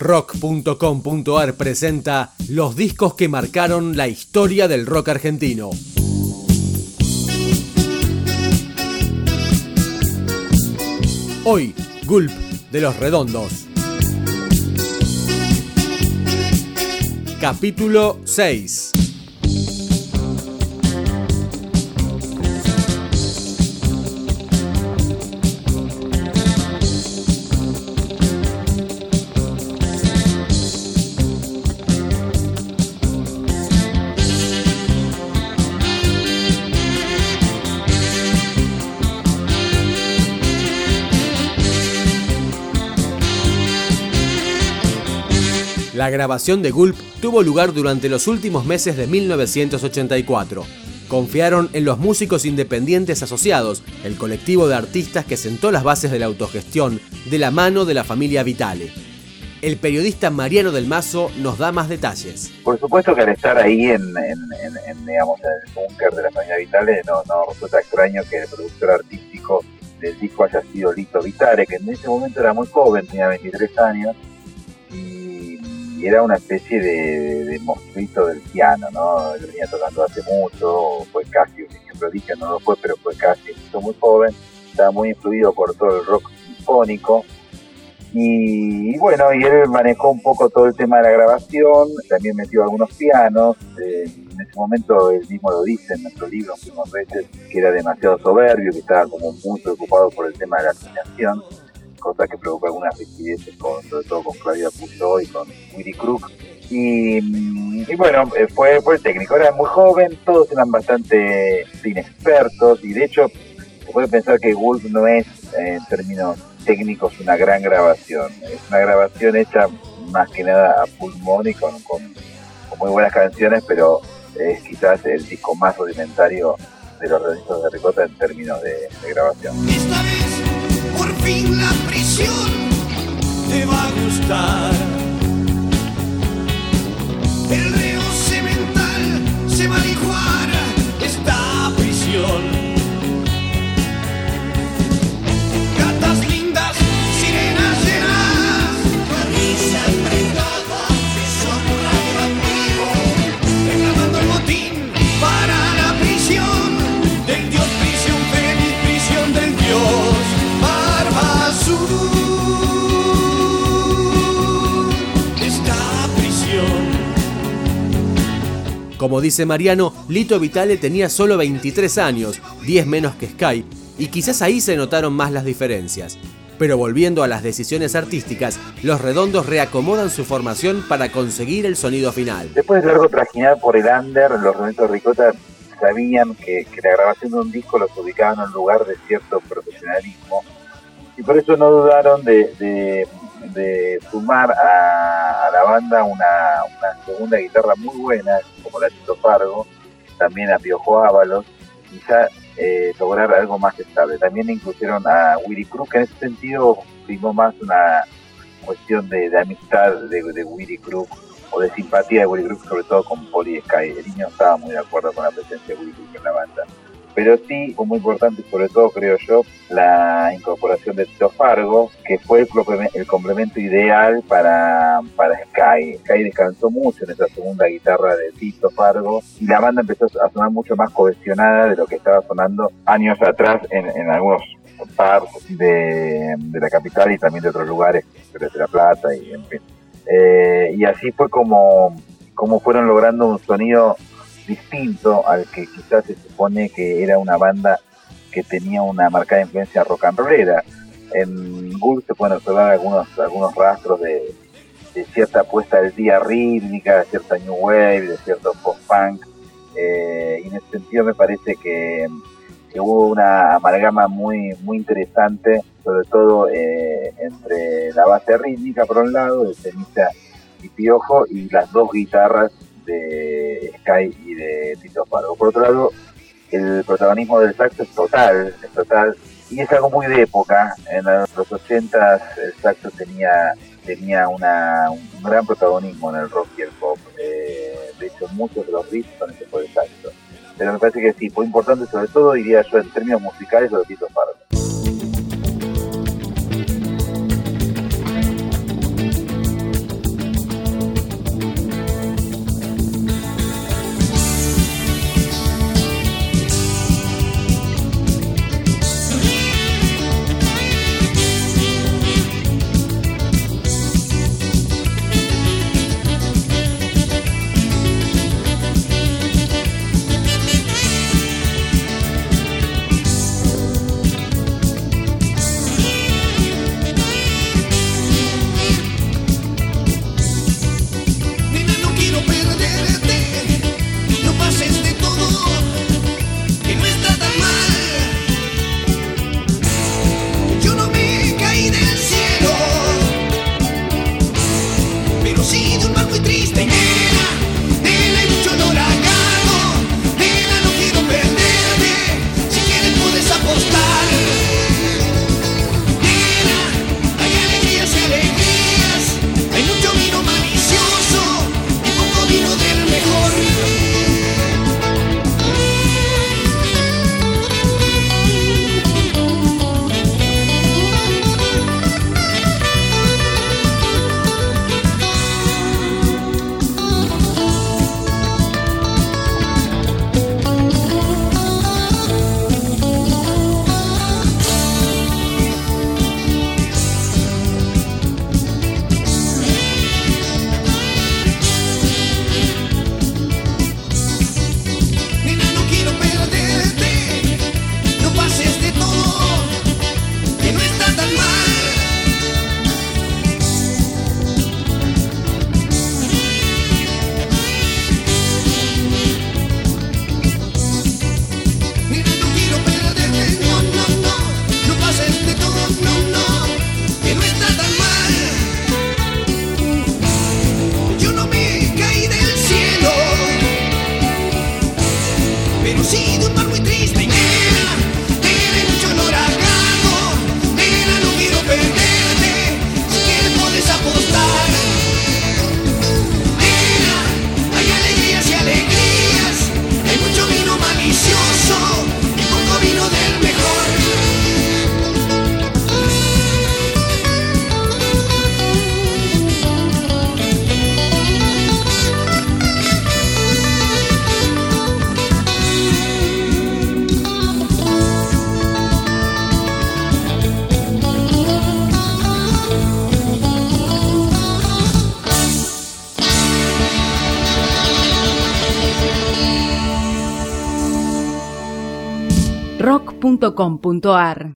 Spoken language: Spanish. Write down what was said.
Rock.com.ar presenta los discos que marcaron la historia del rock argentino. Hoy, Gulp de los Redondos. Capítulo 6. La grabación de Gulp tuvo lugar durante los últimos meses de 1984. Confiaron en los músicos independientes asociados, el colectivo de artistas que sentó las bases de la autogestión de la mano de la familia Vitale. El periodista Mariano del Mazo nos da más detalles. Por supuesto que al estar ahí en, digamos, el búnker de la familia Vitale, no, no resulta extraño que el productor artístico del disco haya sido Lito Vitale, que en ese momento era muy joven, tenía 23 años, y era una especie de, monstruito del piano, ¿no? Lo venía tocando hace mucho, fue casi un niño prodigio, no lo fue, pero fue casi, muy joven, estaba muy influido por todo el rock sinfónico. Y, bueno, y él manejó un poco todo el tema de la grabación, también metió algunos pianos. Eh, en ese momento él mismo lo dice en nuestro libro, veces, que era demasiado soberbio, que estaba como muy preocupado por el tema de la afinación cosa que provocó algunas rigideces, con, sobre todo con Claudia Puyol y con Willy Crook. Y, bueno, eh, fue, fue técnico, era muy joven, todos eran bastante inexpertos y de hecho se puede pensar que Wolf no es en términos técnicos una gran grabación, es una grabación hecha más que nada a pulmón y con, con, muy buenas canciones, pero es quizás el disco más rudimentario de los redonditos de Ricota en términos de, grabación fin la prisión te va a gustar. Como dice Mariano, Lito Vitale tenía solo 23 años, 10 menos que Sky, y quizás ahí se notaron más las diferencias. Pero volviendo a las decisiones artísticas, los redondos reacomodan su formación para conseguir el sonido final. Después de largo trajinar por el under, los redondos Ricota sabían que, la grabación de un disco los ubicaba en un lugar de cierto profesionalismo y por eso no dudaron de de sumar a, la banda una, segunda guitarra muy buena, como la Tito Fargo, también a Piojo Ábalos, ya eh, lograr algo más estable. También incluyeron a Willy Cruz, que en ese sentido primó más una cuestión de, amistad de, de Willy Cruz o de simpatía de Willy Cruz, sobre todo con Poli Sky. El niño estaba muy de acuerdo con la presencia de Willy Cruz en la banda pero sí fue muy importante, sobre todo creo yo, la incorporación de Tito Fargo, que fue el, complemento ideal para, para Sky. Sky descansó mucho en esa segunda guitarra de Tito Fargo y la banda empezó a sonar mucho más cohesionada de lo que estaba sonando años atrás en, algunos bars de, la capital y también de otros lugares, de La Plata y en fin. Eh, y así fue como, como fueron logrando un sonido distinto al que quizás se supone que era una banda que tenía una marcada influencia rock and rollera. En Google se pueden observar algunos, algunos rastros de, cierta apuesta del día rítmica, de cierta new wave, de cierto post-punk. Eh, y en ese sentido me parece que, hubo una amalgama muy, muy interesante, sobre todo eh, entre la base rítmica por un lado, de Ceniza y Piojo, y las dos guitarras de Sky y de Tito Fargo. Por otro lado, el protagonismo del saxo es total, es total, y es algo muy de época. En los 80 el saxo tenía tenía una, un gran protagonismo en el rock y el pop. Eh, de hecho, muchos de los riffs son hechos por el saxo. Pero me parece que sí, fue importante, sobre todo, diría yo, en términos musicales, lo de Tito Radiocentral.com.ar